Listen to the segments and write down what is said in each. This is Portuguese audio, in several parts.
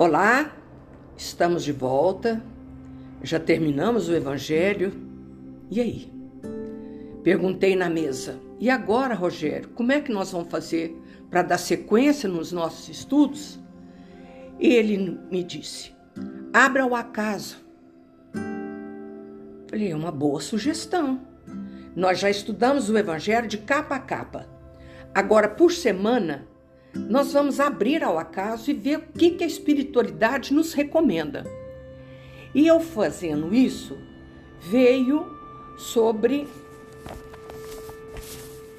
Olá, estamos de volta. Já terminamos o Evangelho. E aí? Perguntei na mesa. E agora, Rogério, como é que nós vamos fazer para dar sequência nos nossos estudos? Ele me disse: abra o acaso. Falei, é uma boa sugestão. Nós já estudamos o Evangelho de capa a capa. Agora, por semana, nós vamos abrir ao acaso e ver o que, que a espiritualidade nos recomenda. E eu fazendo isso, veio sobre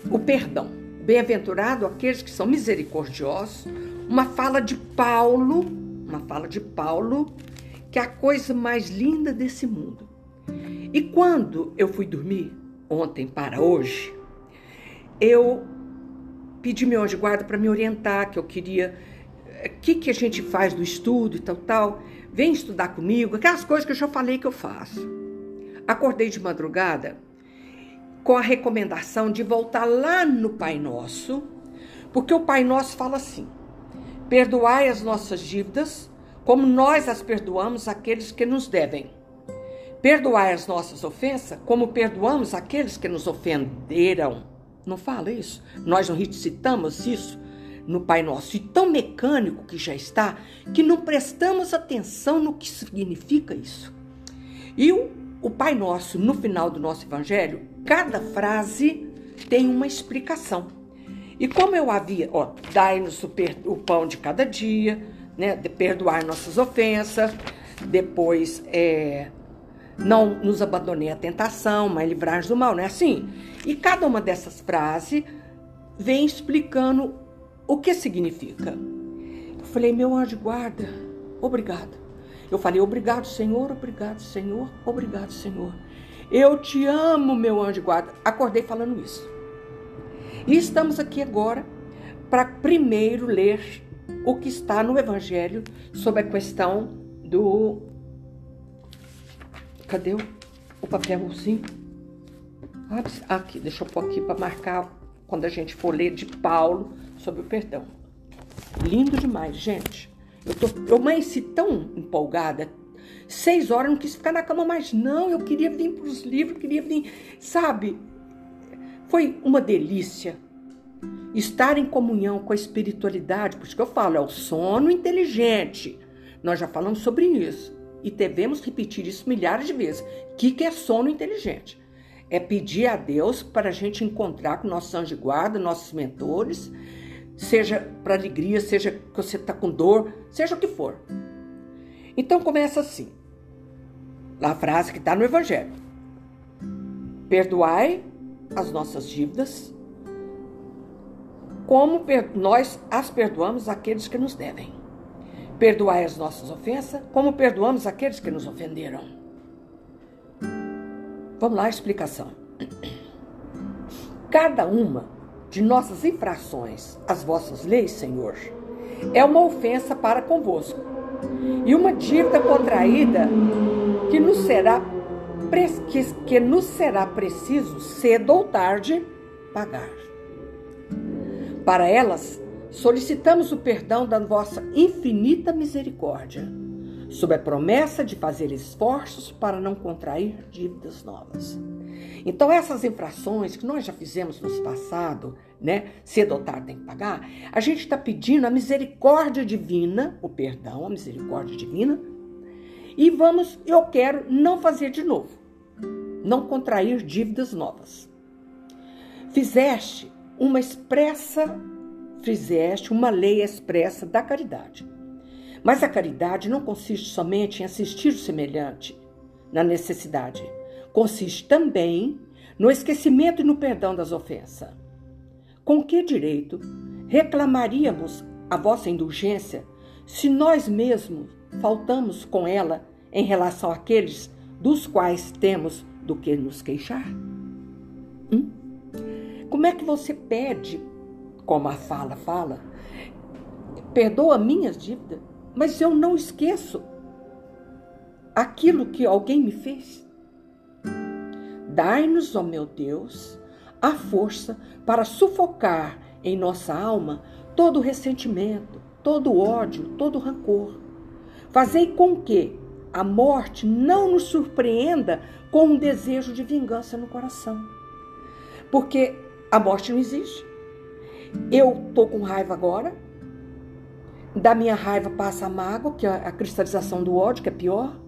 o perdão. Bem-aventurado aqueles que são misericordiosos. Uma fala de Paulo, uma fala de Paulo, que é a coisa mais linda desse mundo. E quando eu fui dormir, ontem para hoje, eu pedi meu anjo guarda para me orientar, que eu queria. O eh, que, que a gente faz do estudo e tal, tal. Vem estudar comigo, aquelas coisas que eu já falei que eu faço. Acordei de madrugada com a recomendação de voltar lá no Pai Nosso, porque o Pai Nosso fala assim: perdoai as nossas dívidas, como nós as perdoamos àqueles que nos devem. Perdoai as nossas ofensas, como perdoamos aqueles que nos ofenderam. Não fala isso? Nós não recitamos isso no Pai Nosso, e tão mecânico que já está, que não prestamos atenção no que significa isso. E o, o Pai Nosso, no final do nosso Evangelho, cada frase tem uma explicação. E como eu havia, ó, dai-nos o, o, pão de cada dia, né, de perdoar nossas ofensas, depois é, não nos abandonei à tentação, mas livrar do mal, não é assim? E cada uma dessas frases vem explicando o que significa. Eu falei, meu anjo guarda, obrigado. Eu falei, obrigado, Senhor, obrigado, Senhor, obrigado, Senhor. Eu te amo, meu anjo guarda. Acordei falando isso. E estamos aqui agora para primeiro ler o que está no Evangelho sobre a questão do Cadê o, o papelzinho? Ah, aqui, deixa eu pôr aqui para marcar quando a gente for ler de Paulo sobre o perdão. Lindo demais, gente. Eu, tô, eu amanheci tão empolgada. Seis horas, não quis ficar na cama mais, não. Eu queria vir para os livros, queria vir, sabe? Foi uma delícia estar em comunhão com a espiritualidade, por isso que eu falo, é o sono inteligente. Nós já falamos sobre isso e devemos repetir isso milhares de vezes. O que, que é sono inteligente? É pedir a Deus para a gente encontrar com nossos anjos de guarda, nossos mentores, seja para alegria, seja que você está com dor, seja o que for. Então começa assim, a frase que está no Evangelho: Perdoai as nossas dívidas, como nós as perdoamos àqueles que nos devem. Perdoai as nossas ofensas, como perdoamos aqueles que nos ofenderam. Vamos lá, a explicação. Cada uma de nossas infrações às vossas leis, Senhor, é uma ofensa para convosco e uma dívida contraída que nos será, que, que nos será preciso, cedo ou tarde, pagar. Para elas, solicitamos o perdão da vossa infinita misericórdia, sob a promessa de fazer esforços para não contrair dívidas novas. Então, essas infrações que nós já fizemos no passado, né? Cedo ou tarde tem que pagar, a gente está pedindo a misericórdia divina, o perdão, a misericórdia divina, e vamos, eu quero não fazer de novo, não contrair dívidas novas. Fizeste uma expressa fizeste uma lei expressa da caridade. Mas a caridade não consiste somente em assistir o semelhante na necessidade, consiste também no esquecimento e no perdão das ofensas. Com que direito reclamaríamos a vossa indulgência se nós mesmos faltamos com ela em relação àqueles dos quais temos do que nos queixar? Hum? Como é que você pede como a fala fala, perdoa minhas dívidas, mas eu não esqueço aquilo que alguém me fez. Dai-nos, ó meu Deus, a força para sufocar em nossa alma todo ressentimento, todo ódio, todo rancor, Fazei com que a morte não nos surpreenda com um desejo de vingança no coração. Porque a morte não existe. Eu tô com raiva agora. Da minha raiva passa a mágoa, que é a cristalização do ódio, que é pior.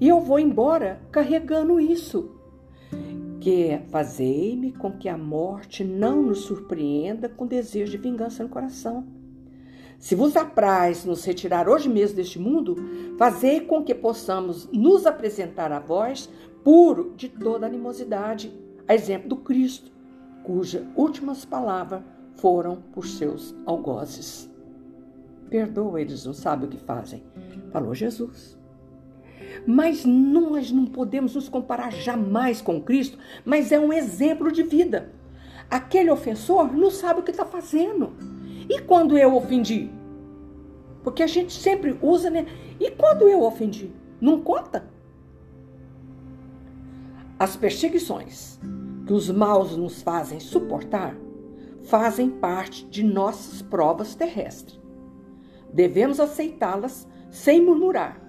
E eu vou embora carregando isso. Que é fazei-me com que a morte não nos surpreenda com desejo de vingança no coração. Se vos apraz nos retirar hoje mesmo deste mundo, fazei com que possamos nos apresentar a vós puro de toda animosidade, a exemplo do Cristo, cujas últimas palavras foram por seus algozes. Perdoa, eles não sabem o que fazem, falou Jesus. Mas nós não podemos nos comparar jamais com Cristo, mas é um exemplo de vida. Aquele ofensor não sabe o que está fazendo. E quando eu ofendi? Porque a gente sempre usa, né? E quando eu ofendi? Não conta? As perseguições que os maus nos fazem suportar fazem parte de nossas provas terrestres. Devemos aceitá-las sem murmurar,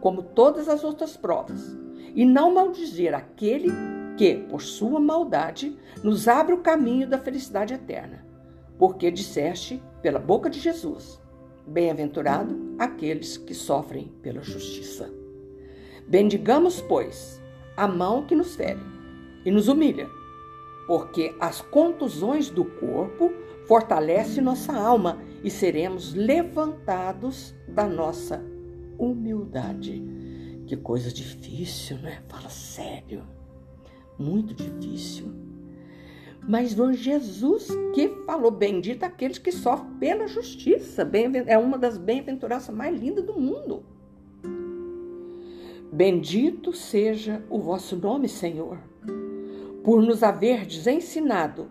como todas as outras provas, e não maldizer aquele que, por sua maldade, nos abre o caminho da felicidade eterna. Porque disseste, pela boca de Jesus, Bem-aventurado aqueles que sofrem pela justiça. Bendigamos, pois, a mão que nos fere e nos humilha, porque as contusões do corpo fortalecem nossa alma e seremos levantados da nossa humildade. Que coisa difícil, né? Fala sério. Muito difícil. Mas foi Jesus que falou: Bendito aqueles que sofrem pela justiça. É uma das bem-aventuranças mais lindas do mundo. Bendito seja o vosso nome, Senhor, por nos haverdes ensinado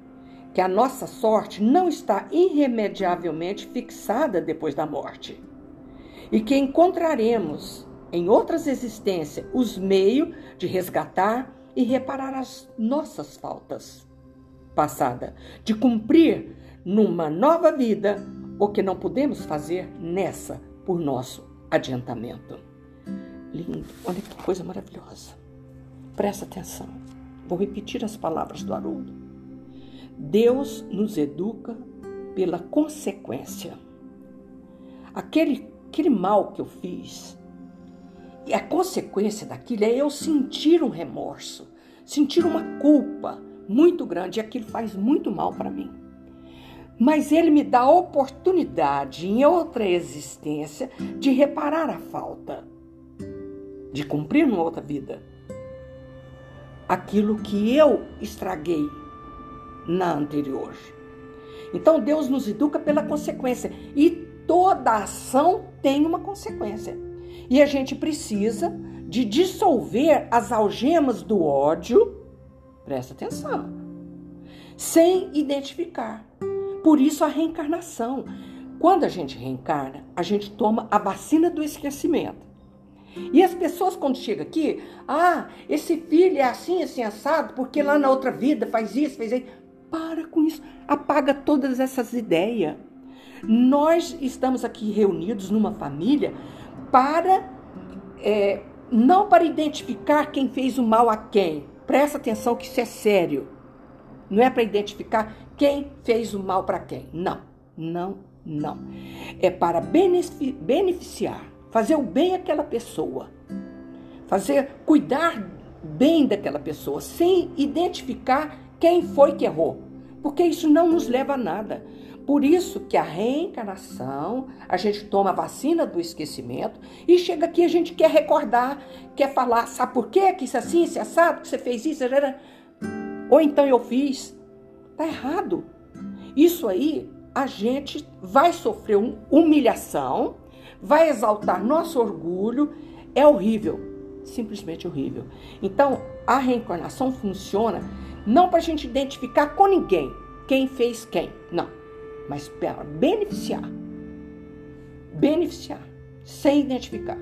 que a nossa sorte não está irremediavelmente fixada depois da morte e que encontraremos em outras existências os meios de resgatar e reparar as nossas faltas passada, de cumprir numa nova vida o que não podemos fazer nessa por nosso adiantamento. Lindo, olha que coisa maravilhosa. Presta atenção. Vou repetir as palavras do Haroldo. Deus nos educa pela consequência. Aquele, aquele mal que eu fiz, e a consequência daquilo é eu sentir um remorso, sentir uma culpa, muito grande e aquilo faz muito mal para mim. Mas ele me dá a oportunidade em outra existência de reparar a falta, de cumprir numa outra vida aquilo que eu estraguei na anterior. Então Deus nos educa pela consequência e toda ação tem uma consequência. E a gente precisa de dissolver as algemas do ódio Presta atenção. Sem identificar. Por isso a reencarnação. Quando a gente reencarna, a gente toma a vacina do esquecimento. E as pessoas, quando chegam aqui, ah, esse filho é assim, assim, assado, porque lá na outra vida faz isso, faz isso. Para com isso. Apaga todas essas ideias. Nós estamos aqui reunidos numa família para, é, não para identificar quem fez o mal a quem, Presta atenção que isso é sério. Não é para identificar quem fez o mal para quem. Não, não, não. É para beneficiar, fazer o bem àquela pessoa. Fazer, cuidar bem daquela pessoa, sem identificar quem foi que errou. Porque isso não nos leva a nada. Por isso que a reencarnação, a gente toma a vacina do esquecimento e chega aqui a gente quer recordar, quer falar, sabe por quê? Que isso é assim, isso é assado, que você fez isso, ou então eu fiz. Tá errado. Isso aí a gente vai sofrer humilhação, vai exaltar nosso orgulho, é horrível, simplesmente horrível. Então, a reencarnação funciona não para a gente identificar com ninguém quem fez quem, não mas para beneficiar. Beneficiar, sem identificar.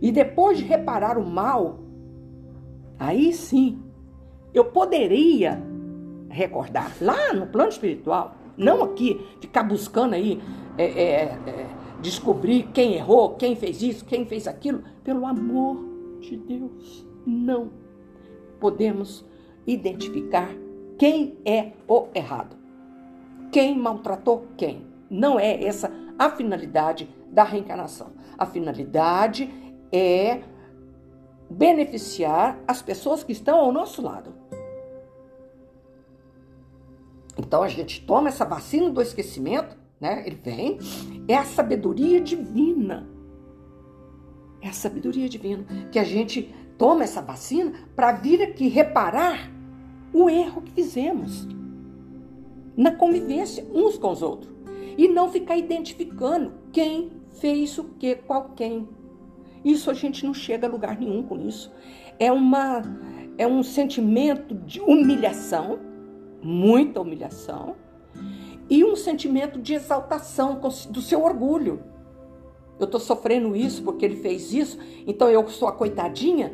E depois de reparar o mal, aí sim, eu poderia recordar lá no plano espiritual, não aqui, ficar buscando aí é, é, é, descobrir quem errou, quem fez isso, quem fez aquilo. Pelo amor de Deus, não podemos identificar quem é o errado. Quem maltratou quem. Não é essa a finalidade da reencarnação. A finalidade é beneficiar as pessoas que estão ao nosso lado. Então a gente toma essa vacina do esquecimento, né? Ele vem, é a sabedoria divina. É a sabedoria divina que a gente toma essa vacina para vir aqui reparar o erro que fizemos na convivência uns com os outros e não ficar identificando quem fez o que, qual quem. Isso a gente não chega a lugar nenhum com isso. É uma é um sentimento de humilhação, muita humilhação, e um sentimento de exaltação do seu orgulho. Eu estou sofrendo isso porque ele fez isso, então eu sou a coitadinha.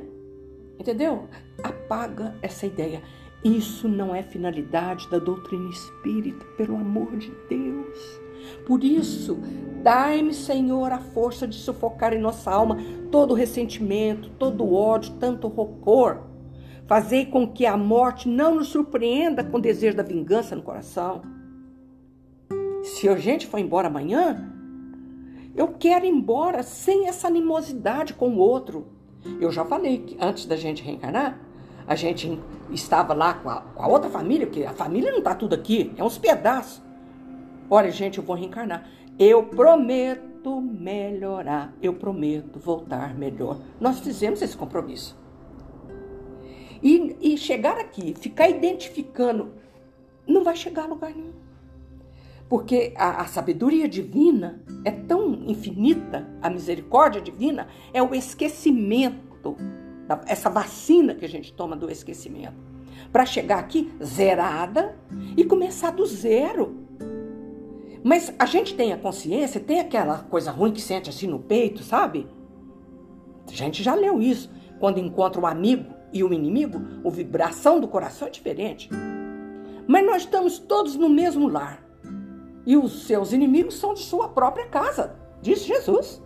Entendeu? Apaga essa ideia. Isso não é finalidade da doutrina espírita, pelo amor de Deus. Por isso, dai-me, Senhor, a força de sufocar em nossa alma todo ressentimento, todo ódio, tanto horror. Fazei com que a morte não nos surpreenda com o desejo da vingança no coração. Se a gente for embora amanhã, eu quero ir embora sem essa animosidade com o outro. Eu já falei que antes da gente reencarnar, a gente estava lá com a, com a outra família, porque a família não está tudo aqui, é uns pedaços. Olha, gente, eu vou reencarnar. Eu prometo melhorar. Eu prometo voltar melhor. Nós fizemos esse compromisso. E, e chegar aqui, ficar identificando, não vai chegar a lugar nenhum. Porque a, a, sabedoria divina é tão infinita, a misericórdia divina é o esquecimento, essa vacina que a gente toma do esquecimento. Para chegar aqui zerada e começar do zero. Mas a gente tem a consciência, tem aquela coisa ruim que sente assim no peito, sabe? A gente já leu isso. Quando encontra um amigo e um inimigo, a vibração do coração é diferente. Mas nós estamos todos no mesmo lar. E os seus inimigos são de sua própria casa, diz Jesus.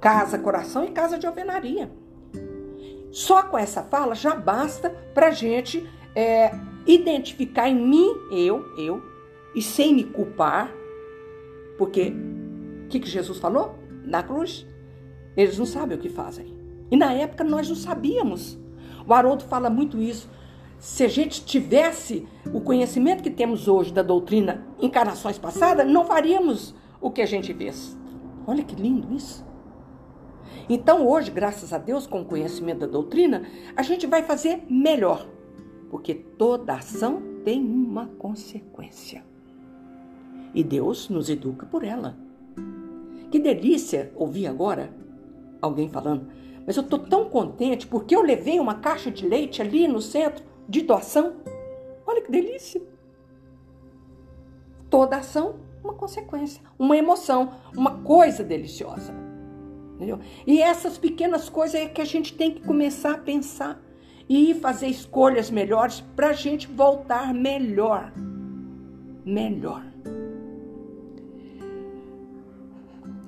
Casa, coração e casa de alvenaria. Só com essa fala já basta para gente é, identificar em mim, eu, eu, e sem me culpar, porque o que, que Jesus falou na cruz? Eles não sabem o que fazem. E na época nós não sabíamos. O Haroldo fala muito isso. Se a gente tivesse o conhecimento que temos hoje da doutrina encarnações passadas, não faríamos o que a gente fez. Olha que lindo isso. Então, hoje, graças a Deus, com o conhecimento da doutrina, a gente vai fazer melhor, porque toda ação tem uma consequência e Deus nos educa por ela. Que delícia ouvir agora alguém falando, mas eu estou tão contente porque eu levei uma caixa de leite ali no centro de doação. Olha que delícia! Toda ação, uma consequência, uma emoção, uma coisa deliciosa. Entendeu? E essas pequenas coisas é que a gente tem que começar a pensar e fazer escolhas melhores para a gente voltar melhor. Melhor.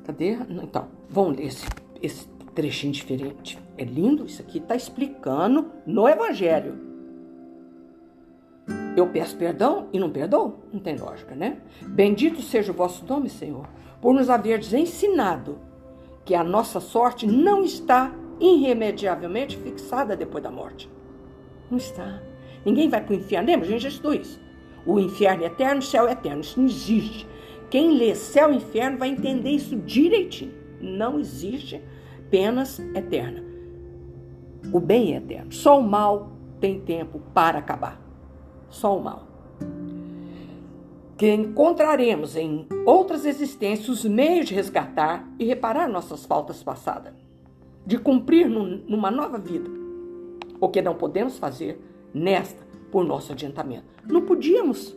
Cadê? Então, vamos ler esse, esse trechinho diferente. É lindo isso aqui, está explicando no Evangelho. Eu peço perdão e não perdoo? Não tem lógica, né? Bendito seja o vosso nome, Senhor, por nos haveres ensinado que a nossa sorte não está irremediavelmente fixada depois da morte. Não está. Ninguém vai para o inferno. Lembra? A gente já estudou isso. O inferno é eterno, o céu é eterno. Isso não existe. Quem lê céu e inferno vai entender isso direitinho. Não existe penas eterna. O bem é eterno. Só o mal tem tempo para acabar. Só o mal. Que encontraremos em outras existências os meios de resgatar e reparar nossas faltas passadas, de cumprir numa nova vida, o que não podemos fazer nesta por nosso adiantamento. Não podíamos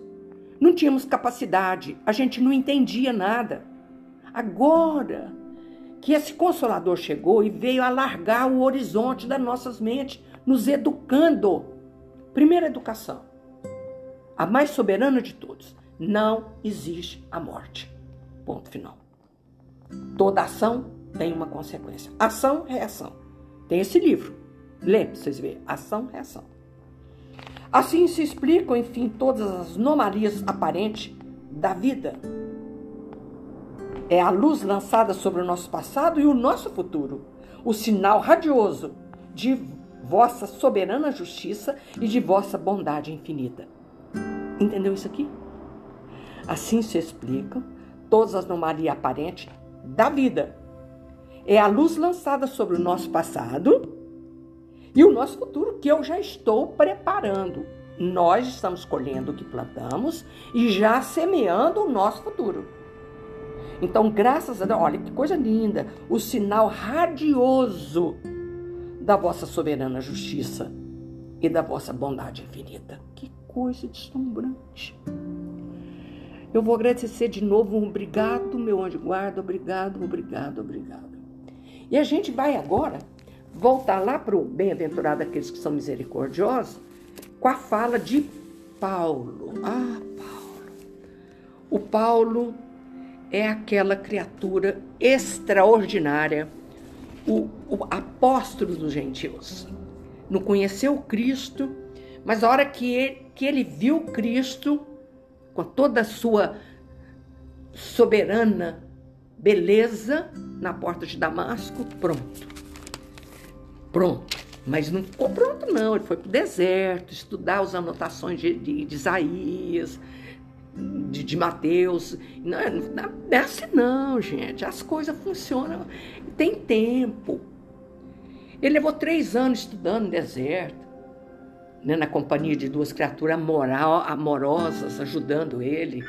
não tínhamos capacidade, a gente não entendia nada. Agora que esse consolador chegou e veio alargar o horizonte das nossas mentes, nos educando. Primeira educação, a mais soberana de todos: não existe a morte. Ponto final. Toda ação tem uma consequência. Ação, reação. Tem esse livro. Para vocês verem. Ação, reação. Assim se explicam, enfim, todas as anomalias aparentes da vida. É a luz lançada sobre o nosso passado e o nosso futuro. O sinal radioso de vossa soberana justiça e de vossa bondade infinita. Entendeu isso aqui? Assim se explicam todas as anomalias aparentes da vida. É a luz lançada sobre o nosso passado e o nosso futuro que eu já estou preparando. Nós estamos colhendo o que plantamos e já semeando o nosso futuro. Então, graças a Deus, olha que coisa linda, o sinal radioso da vossa soberana justiça e da vossa bondade infinita. Que coisa deslumbrante. Eu vou agradecer de novo, um obrigado, meu anjo guarda, obrigado, obrigado, obrigado. E a gente vai agora voltar lá para o bem-aventurado aqueles que são misericordiosos, com a fala de Paulo. Ah, Paulo. O Paulo é aquela criatura extraordinária, o, o apóstolo dos gentios. Não conheceu Cristo, mas a hora que ele, que ele viu Cristo, com toda a sua soberana beleza na porta de Damasco, pronto. Pronto. Mas não ficou pronto, não. Ele foi para o deserto estudar as anotações de, de, de Isaías, de, de Mateus. Não, não, não é assim, não, gente. As coisas funcionam. Tem tempo. Ele levou três anos estudando no deserto né, na companhia de duas criaturas moral, amorosas ajudando ele.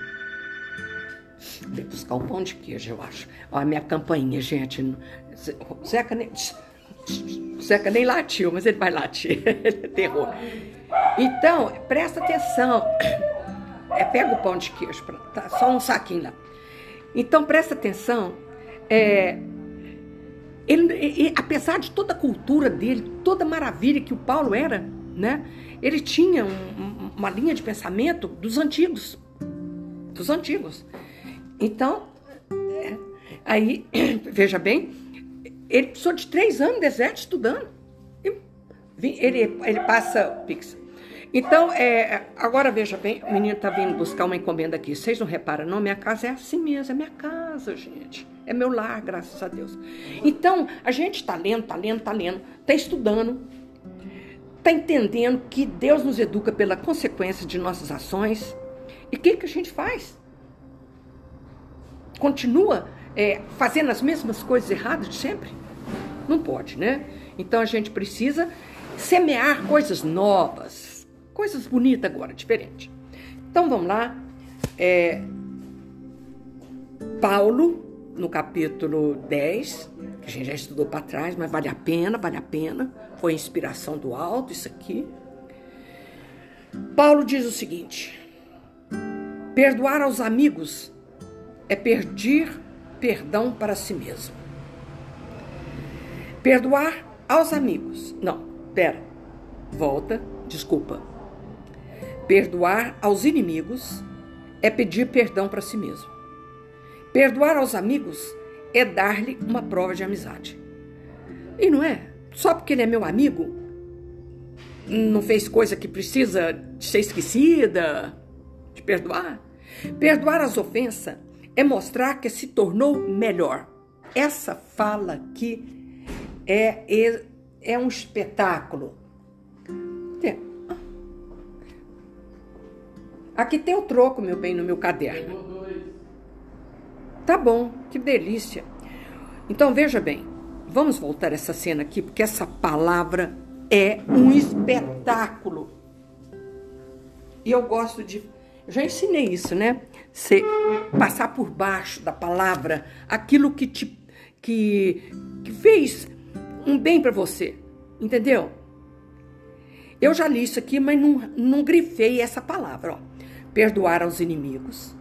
Vem buscar um pão de queijo, eu acho. Olha a minha campainha, gente. Zeca nem, Zeca nem latiu, mas ele vai latir. ele é terror. Então, presta atenção. É, pega o pão de queijo, tá, só um saquinho lá. Então, presta atenção. É, ele, ele, apesar de toda a cultura dele, toda a maravilha que o Paulo era, né? Ele tinha um, uma linha de pensamento dos antigos, dos antigos. Então, é, aí, veja bem, ele precisou de três anos no deserto estudando. Ele, ele passa Pix. Então, é, agora veja bem, o menino está vindo buscar uma encomenda aqui. Vocês não reparam, não? Minha casa é assim mesmo, é minha casa, gente. É meu lar, graças a Deus. Então, a gente está lendo, está lendo, está lendo, está estudando, está entendendo que Deus nos educa pela consequência de nossas ações. E o que, que a gente faz? Continua é, fazendo as mesmas coisas erradas de sempre? Não pode, né? Então a gente precisa semear coisas novas, coisas bonitas agora, diferente. Então vamos lá. É, Paulo, no capítulo 10, que a gente já estudou para trás, mas vale a pena, vale a pena. Foi inspiração do alto isso aqui. Paulo diz o seguinte: perdoar aos amigos é pedir perdão para si mesmo. Perdoar aos amigos. Não, pera. Volta, desculpa. Perdoar aos inimigos é pedir perdão para si mesmo. Perdoar aos amigos é dar-lhe uma prova de amizade. E não é? Só porque ele é meu amigo, não fez coisa que precisa de ser esquecida, de perdoar. Perdoar as ofensas é mostrar que se tornou melhor. Essa fala aqui é, é, é um espetáculo. Aqui tem o troco, meu bem, no meu caderno. Tá bom, que delícia. Então veja bem, vamos voltar essa cena aqui, porque essa palavra é um espetáculo. E eu gosto de. Eu já ensinei isso, né? Você passar por baixo da palavra aquilo que te que, que fez um bem para você, entendeu? Eu já li isso aqui, mas não, não grifei essa palavra. Ó. Perdoar aos inimigos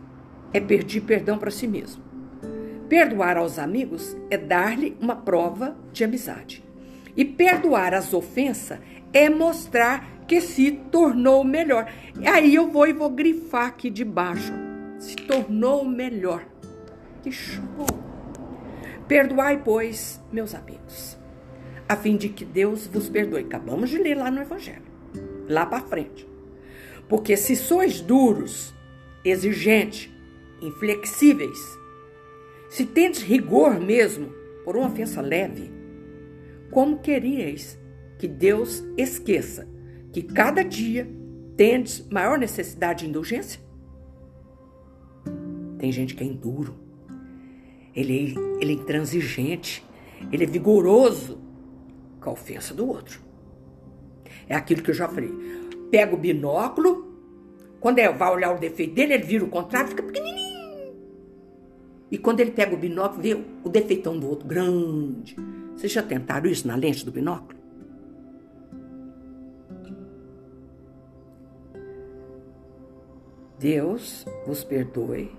é pedir perdão para si mesmo. Perdoar aos amigos é dar-lhe uma prova de amizade. E perdoar as ofensas é mostrar que se tornou melhor. Aí eu vou e vou grifar aqui de baixo. Se tornou melhor. Que show! Perdoai, pois, meus amigos, a fim de que Deus vos perdoe. Acabamos de ler lá no Evangelho, lá para frente. Porque se sois duros, exigentes, inflexíveis, se tendes rigor mesmo por uma ofensa leve, como queríeis que Deus esqueça que cada dia tendes maior necessidade de indulgência? Tem gente que é enduro, ele, é, ele é intransigente, ele é vigoroso com a ofensa do outro. É aquilo que eu já falei. Pega o binóculo, quando ele vai olhar o defeito dele, ele vira o contrário, fica pequenininho. E quando ele pega o binóculo, vê o defeitão do outro grande. Vocês já tentaram isso na lente do binóculo? Deus vos perdoe,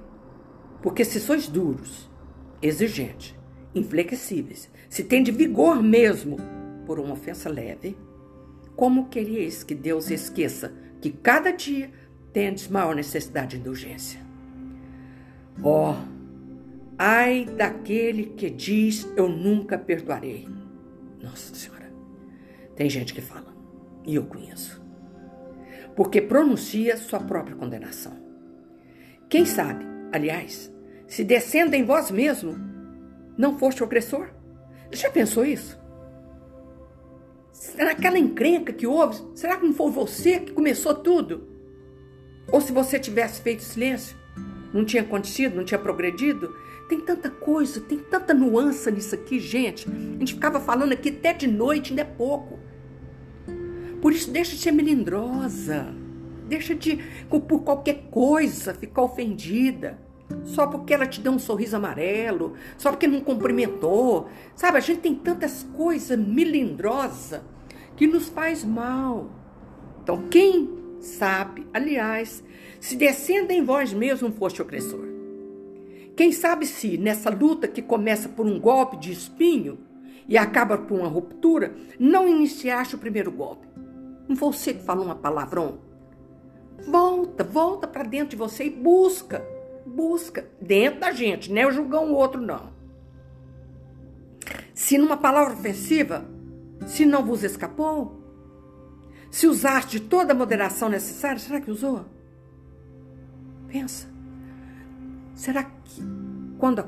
porque se sois duros, exigentes, inflexíveis, se tem de vigor mesmo por uma ofensa leve, como queríeis que Deus esqueça que cada dia tendes maior necessidade de indulgência? Ó, oh, ai daquele que diz eu nunca perdoarei. Nossa Senhora, tem gente que fala, e eu conheço, porque pronuncia sua própria condenação. Quem sabe, aliás, se descendo em vós mesmo, não foste opressor? Já pensou isso? Será aquela encrenca que houve? Será que não foi você que começou tudo? Ou se você tivesse feito silêncio, não tinha acontecido, não tinha progredido? Tem tanta coisa, tem tanta nuance nisso aqui, gente. A gente ficava falando aqui até de noite, ainda é pouco. Por isso, deixa de ser melindrosa. Deixa de, por qualquer coisa, ficar ofendida só porque ela te deu um sorriso amarelo, só porque não cumprimentou. Sabe, a gente tem tantas coisas melindrosas que nos faz mal. Então, quem sabe, aliás, se descenda em vós mesmo foste opressor. Quem sabe se nessa luta que começa por um golpe de espinho e acaba por uma ruptura, não iniciaste o primeiro golpe. Não foi você que falou uma palavrão? Volta, volta para dentro de você e busca busca dentro da gente, não é julgar um outro, não. Se numa palavra ofensiva, se não vos escapou, se usaste toda a moderação necessária, será que usou? Pensa. Será que quando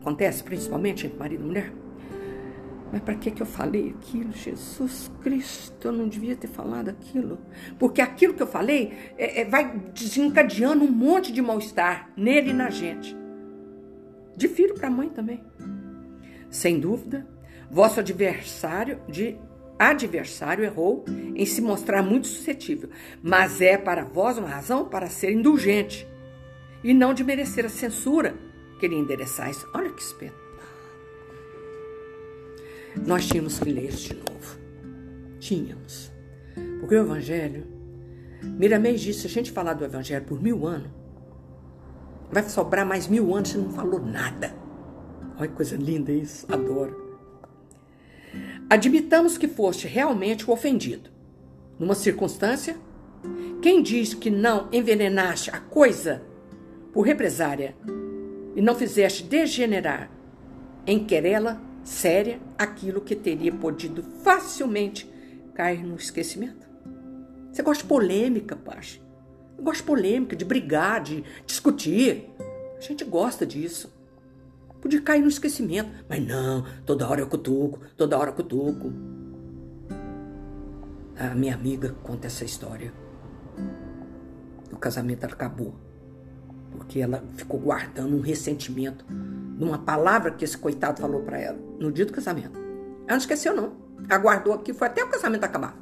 acontece, principalmente entre marido e mulher, mas para que, que eu falei aquilo? Jesus Cristo, eu não devia ter falado aquilo. Porque aquilo que eu falei é, é, vai desencadeando um monte de mal-estar nele e na gente. De filho para mãe também. Sem dúvida, vosso adversário de adversário errou em se mostrar muito suscetível, mas é para vós uma razão para ser indulgente e não de merecer a censura que lhe endereçais. Olha que espetáculo nós tínhamos que ler de novo. Tínhamos. Porque o Evangelho, Miramês disse, se a gente falar do Evangelho por mil anos, vai sobrar mais mil anos e não falou nada. Olha que coisa linda isso, adoro. Admitamos que foste realmente o ofendido. Numa circunstância, quem diz que não envenenaste a coisa por represária e não fizeste degenerar em querela séria aquilo que teria podido facilmente cair no esquecimento. Você gosta de polêmica, Pache? Eu gosto de polêmica, de brigar, de discutir. A gente gosta disso. Podia cair no esquecimento, mas não, toda hora eu cutuco, toda hora eu cutuco. A minha amiga conta essa história. O casamento acabou porque ela ficou guardando um ressentimento numa palavra que esse coitado falou para ela no dia do casamento. Ela não esqueceu, não. Aguardou aqui, foi até o casamento acabar.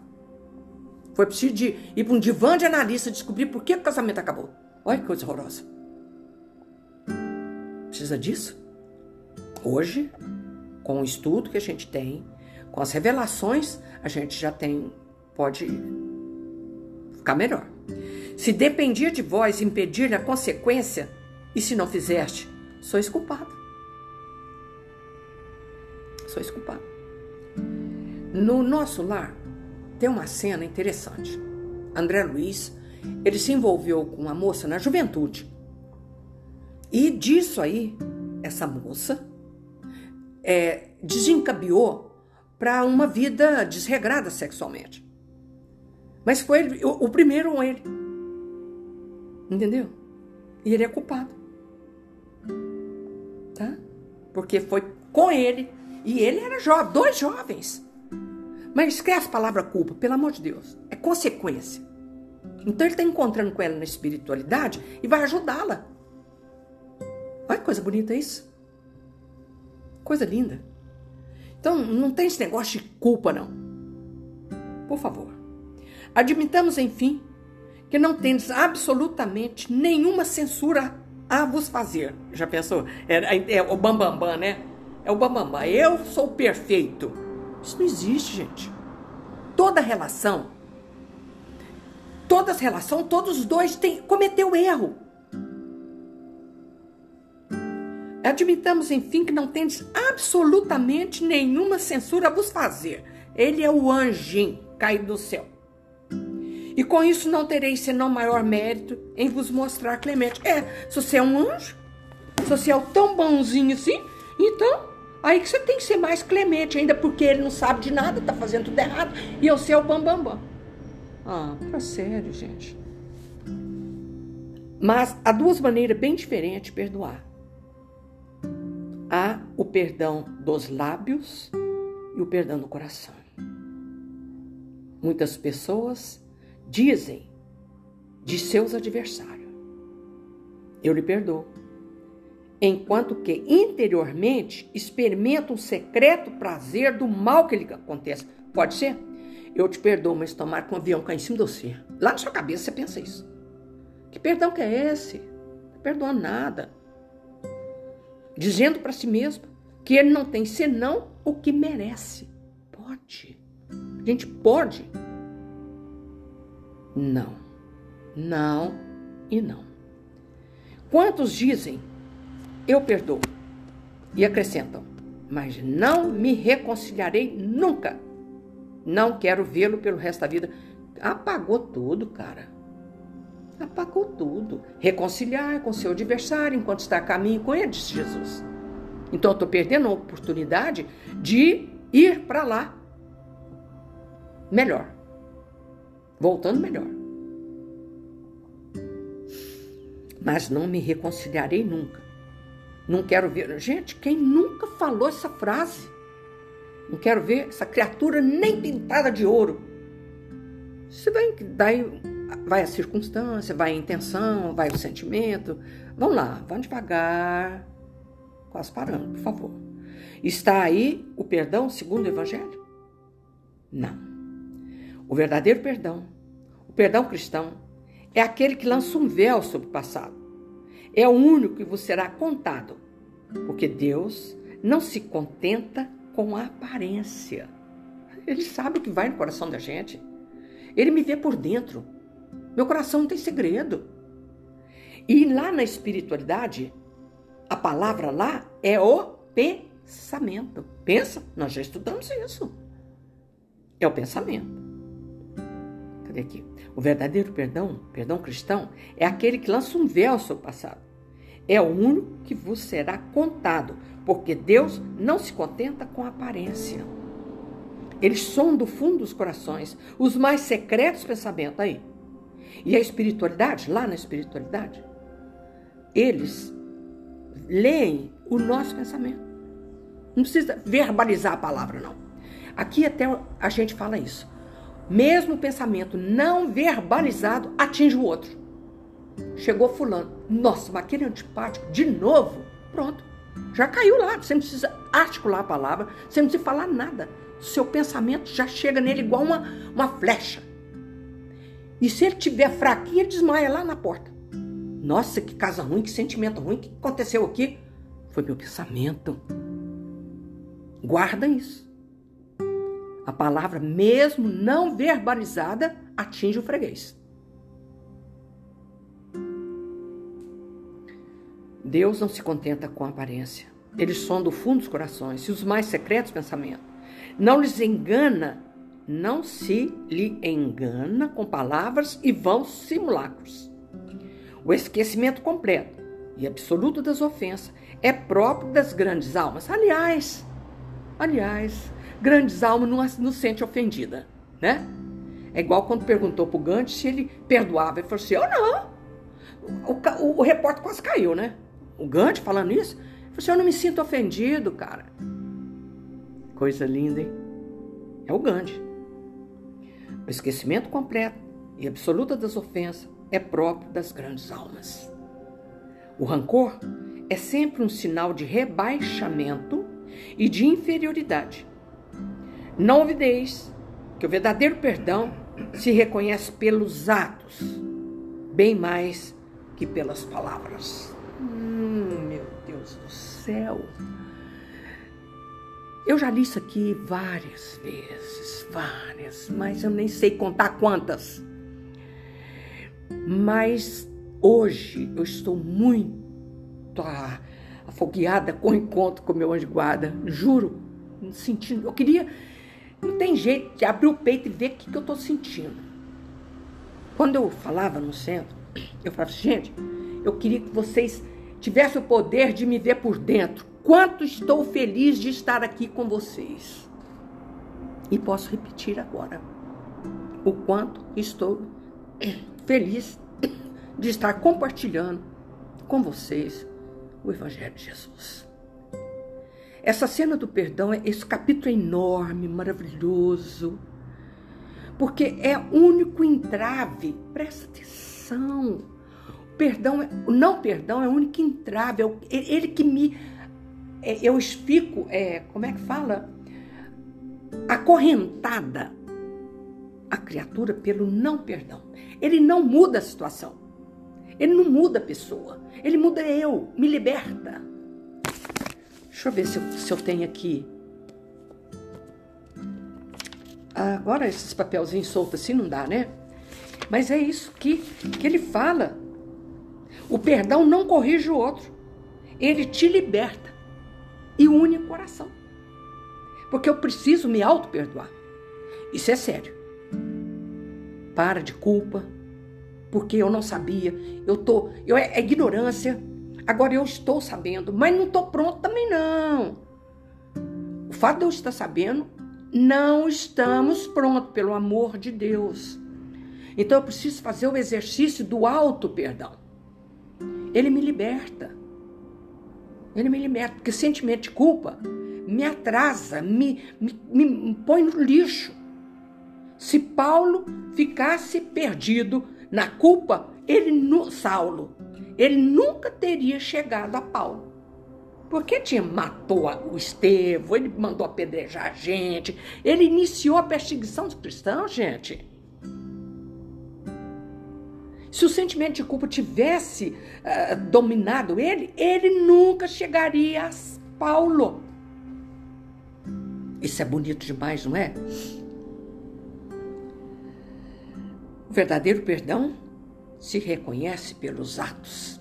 Foi preciso de ir para um divã de analista descobrir por que o casamento acabou. Olha que coisa horrorosa. Precisa disso? Hoje, com o estudo que a gente tem, com as revelações, a gente já tem, pode ficar melhor. Se dependia de vós impedir-lhe a consequência, e se não fizeste, sois culpado. Sois culpado. No nosso lar, tem uma cena interessante. André Luiz, ele se envolveu com uma moça na juventude. E disso aí, essa moça é, desencabeou para uma vida desregrada sexualmente. Mas foi ele, o, o primeiro ele. Entendeu? E ele é culpado. Tá? Porque foi com ele. E ele era jovem, dois jovens. Mas esquece a palavra culpa, pelo amor de Deus. É consequência. Então ele está encontrando com ela na espiritualidade e vai ajudá-la. Olha que coisa bonita isso. Coisa linda. Então não tem esse negócio de culpa, não. Por favor. Admitamos, enfim, que não tendes absolutamente nenhuma censura a vos fazer. Já pensou? É, é o bambambam, bam, bam, né? É o bambambam. Bam, Eu sou perfeito. Isso não existe, gente. Toda relação, todas relação, todos os dois têm, cometeu erro. Admitamos, enfim, que não tendes absolutamente nenhuma censura a vos fazer. Ele é o anjinho caído do céu. E com isso não tereis senão maior mérito em vos mostrar clemente. É, se você é um anjo, se você é tão bonzinho assim, então aí que você tem que ser mais clemente, ainda porque ele não sabe de nada, tá fazendo tudo errado, e eu sei o bambambam. Bam, bam. Ah, pra sério, gente. Mas há duas maneiras bem diferentes de perdoar. Há o perdão dos lábios e o perdão do coração. Muitas pessoas dizem de seus adversários: Eu lhe perdoo. Enquanto que interiormente experimenta um secreto prazer do mal que lhe acontece. Pode ser? Eu te perdoo, mas tomar com um avião cair em cima de você. Lá na sua cabeça você pensa isso. Que perdão que é esse? Não perdoa nada. Dizendo para si mesmo que ele não tem senão o que merece. Pode. A gente pode não, não e não. Quantos dizem, eu perdoo, e acrescentam, mas não me reconciliarei nunca. Não quero vê-lo pelo resto da vida. Apagou tudo, cara. Apagou tudo. Reconciliar com seu adversário enquanto está a caminho com ele, disse Jesus. Então eu estou perdendo a oportunidade de ir para lá melhor voltando melhor. Mas não me reconciliarei nunca. Não quero ver. Gente, quem nunca falou essa frase? Não quero ver essa criatura nem pintada de ouro. Você vai, daí vai a circunstância, vai a intenção, vai o sentimento. Vamos lá, vamos devagar. Quase parando, por favor. Está aí o perdão segundo o Evangelho? Não. O verdadeiro perdão perdão cristão é aquele que lança um véu sobre o passado. É o único que vos será contado, porque Deus não se contenta com a aparência. Ele sabe o que vai no coração da gente. Ele me vê por dentro. Meu coração não tem segredo. E lá na espiritualidade, a palavra lá é o pensamento. Pensa, nós já estudamos isso. É o pensamento. Aqui? O verdadeiro perdão, perdão cristão, é aquele que lança um véu sobre o passado. É o único que vos será contado, porque Deus não se contenta com a aparência. Eles são do fundo dos corações, os mais secretos pensamentos aí. E a espiritualidade, lá na espiritualidade, eles leem o nosso pensamento. Não precisa verbalizar a palavra, não. Aqui até a gente fala isso mesmo o pensamento não verbalizado atinge o outro. Chegou fulano, nossa, mas aquele antipático, de novo, pronto. Já caiu lá, você não precisa articular a palavra, você não precisa falar nada. Seu pensamento já chega nele igual uma, uma flecha. E se ele tiver fraquinho, ele desmaia lá na porta. Nossa, que casa ruim, que sentimento ruim, o que aconteceu aqui? Foi meu pensamento. Guarda isso. A palavra, mesmo não verbalizada, atinge o freguês. Deus não se contenta com a aparência. Ele sonda o fundo dos corações e os mais secretos pensamentos. Não lhes engana, não se lhe engana com palavras e vãos simulacros. O esquecimento completo e absoluto das ofensas é próprio das grandes almas. Aliás, Aliás, grandes almas não, se sente ofendida, né? É igual quando perguntou pro Gandhi se ele perdoava. Ele falou assim: eu não. O, o, o repórter quase caiu, né? O Gandhi falando isso. Ele falou assim: eu não me sinto ofendido, cara. Coisa linda, hein? É o Gandhi. O esquecimento completo e absoluta das ofensas é próprio das grandes almas. O rancor é sempre um sinal de rebaixamento e de inferioridade. Não ouvideis que o verdadeiro perdão se reconhece pelos atos, bem mais que pelas palavras. Hum, meu Deus do céu! Eu já li isso aqui várias vezes, várias, mas eu nem sei contar quantas. Mas hoje eu estou muito afogueada com o encontro com meu anjo guarda, juro, sentindo. Eu queria, não tem jeito de abrir o peito e ver o que, que eu estou sentindo. Quando eu falava no centro, eu falava assim, gente, eu queria que vocês tivessem o poder de me ver por dentro quanto estou feliz de estar aqui com vocês. E posso repetir agora o quanto estou feliz de estar compartilhando com vocês o Evangelho de Jesus. Essa cena do perdão, esse capítulo é enorme, maravilhoso, porque é o único entrave, presta atenção. O perdão, é, o não perdão é o único entrave, é ele que me é, eu fico, é, como é que fala? Acorrentada a criatura pelo não perdão. Ele não muda a situação. Ele não muda a pessoa. Ele muda eu, me liberta. Deixa eu ver se eu, se eu tenho aqui. Agora esses papelzinhos soltos assim não dá, né? Mas é isso que, que ele fala. O perdão não corrige o outro. Ele te liberta e une o coração. Porque eu preciso me auto-perdoar. Isso é sério. Para de culpa, porque eu não sabia. Eu tô, eu é, é ignorância. Agora eu estou sabendo, mas não estou pronto também não. O fato de eu estar sabendo, não estamos prontos pelo amor de Deus. Então eu preciso fazer o exercício do auto perdão. Ele me liberta. Ele me liberta, porque sentimento de culpa me atrasa, me, me, me põe no lixo. Se Paulo ficasse perdido na culpa, ele no Saulo, ele nunca teria chegado a Paulo. Porque tinha matou o Estevão, ele mandou apedrejar a gente, ele iniciou a perseguição dos cristãos, gente. Se o sentimento de culpa tivesse uh, dominado ele, ele nunca chegaria a Paulo. Isso é bonito demais, não é? O verdadeiro perdão se reconhece pelos atos,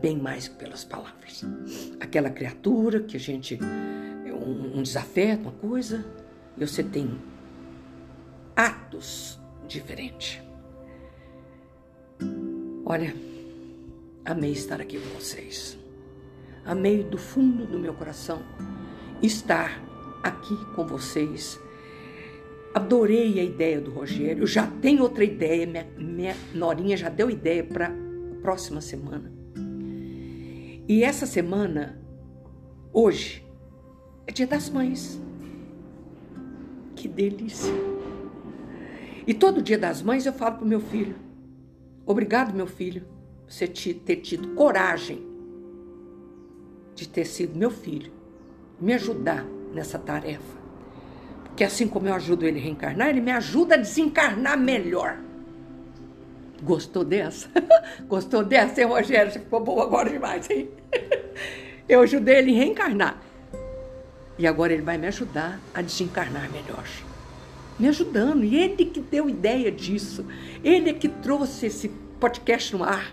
bem mais que pelas palavras. Aquela criatura que a gente. um, um desafeto, uma coisa, e você tem atos diferentes. Olha, amei estar aqui com vocês. Amei do fundo do meu coração estar aqui com vocês. Adorei a ideia do Rogério. Já tenho outra ideia. Minha, minha Norinha já deu ideia para a próxima semana. E essa semana, hoje, é Dia das Mães. Que delícia! E todo Dia das Mães eu falo para o meu filho: Obrigado, meu filho, você ter tido coragem de ter sido meu filho, me ajudar nessa tarefa. Porque assim como eu ajudo ele a reencarnar, ele me ajuda a desencarnar melhor. Gostou dessa? Gostou dessa, hein, Rogério? Você ficou boa agora demais, hein? Eu ajudei ele a reencarnar. E agora ele vai me ajudar a desencarnar melhor. Me ajudando. E ele que deu ideia disso. Ele é que trouxe esse podcast no ar.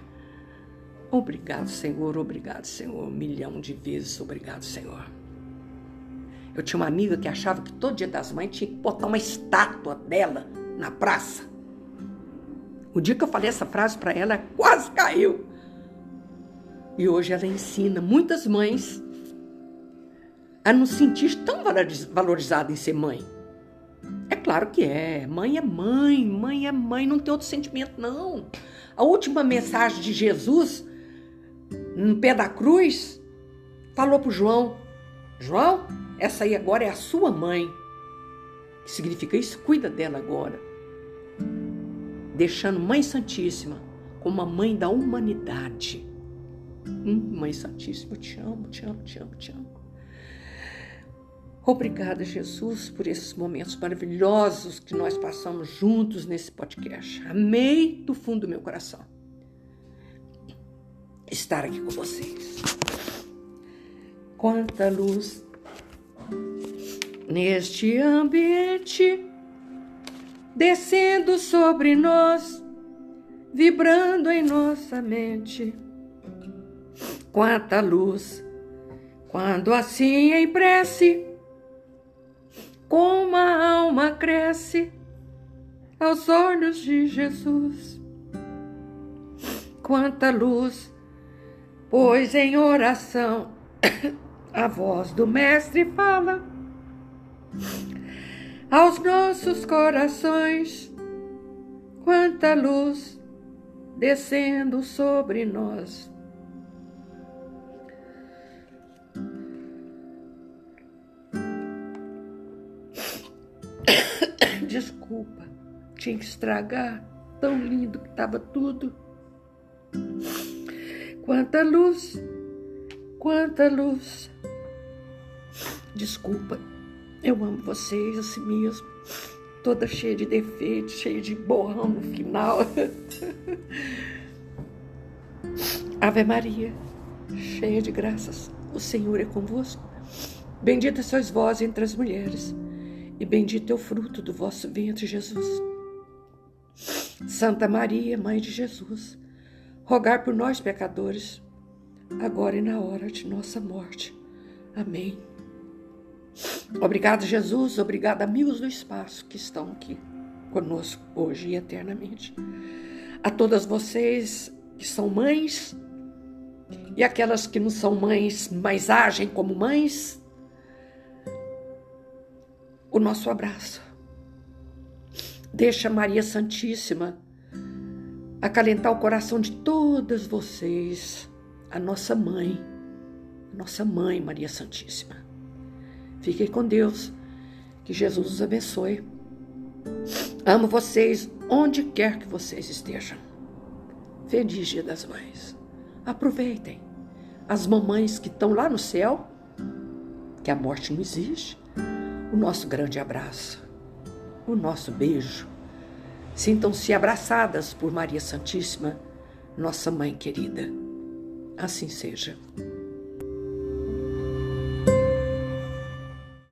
Obrigado, Senhor, obrigado, Senhor. Um milhão de vezes obrigado, Senhor. Eu tinha uma amiga que achava que todo dia das mães tinha que botar uma estátua dela na praça. O dia que eu falei essa frase para ela, quase caiu. E hoje ela ensina muitas mães a não sentir tão valorizada em ser mãe? É claro que é. Mãe é mãe, mãe é mãe, não tem outro sentimento, não. A última mensagem de Jesus, no pé da cruz, falou para João: João, essa aí agora é a sua mãe. Que significa isso? Cuida dela agora. Deixando Mãe Santíssima como a mãe da humanidade. Hum, mãe Santíssima, eu te amo, te amo, te amo, te amo. Obrigada, Jesus, por esses momentos maravilhosos que nós passamos juntos nesse podcast. Amei do fundo do meu coração estar aqui com vocês. Quanta luz neste ambiente, descendo sobre nós, vibrando em nossa mente. Quanta luz, quando assim em prece, como a alma cresce aos olhos de Jesus. Quanta luz, pois em oração a voz do Mestre fala aos nossos corações. Quanta luz descendo sobre nós. Desculpa, tinha que estragar. Tão lindo que estava tudo. Quanta luz quanta luz. Desculpa, eu amo vocês assim mesmo, toda cheia de defeitos, cheia de borrão no final. Ave Maria, cheia de graças, o Senhor é convosco. Bendita sois vós entre as mulheres, e bendito é o fruto do vosso ventre, Jesus. Santa Maria, Mãe de Jesus, rogai por nós, pecadores, agora e na hora de nossa morte. Amém. Obrigado, Jesus. Obrigado, amigos do espaço que estão aqui conosco hoje e eternamente. A todas vocês que são mães e aquelas que não são mães, mas agem como mães, o nosso abraço. Deixa Maria Santíssima acalentar o coração de todas vocês a nossa mãe, a nossa mãe Maria Santíssima. Fiquem com Deus, que Jesus os abençoe. Amo vocês onde quer que vocês estejam. Feliz Dia das Mães. Aproveitem as mamães que estão lá no céu, que a morte não existe. O nosso grande abraço, o nosso beijo. Sintam-se abraçadas por Maria Santíssima, nossa mãe querida. Assim seja.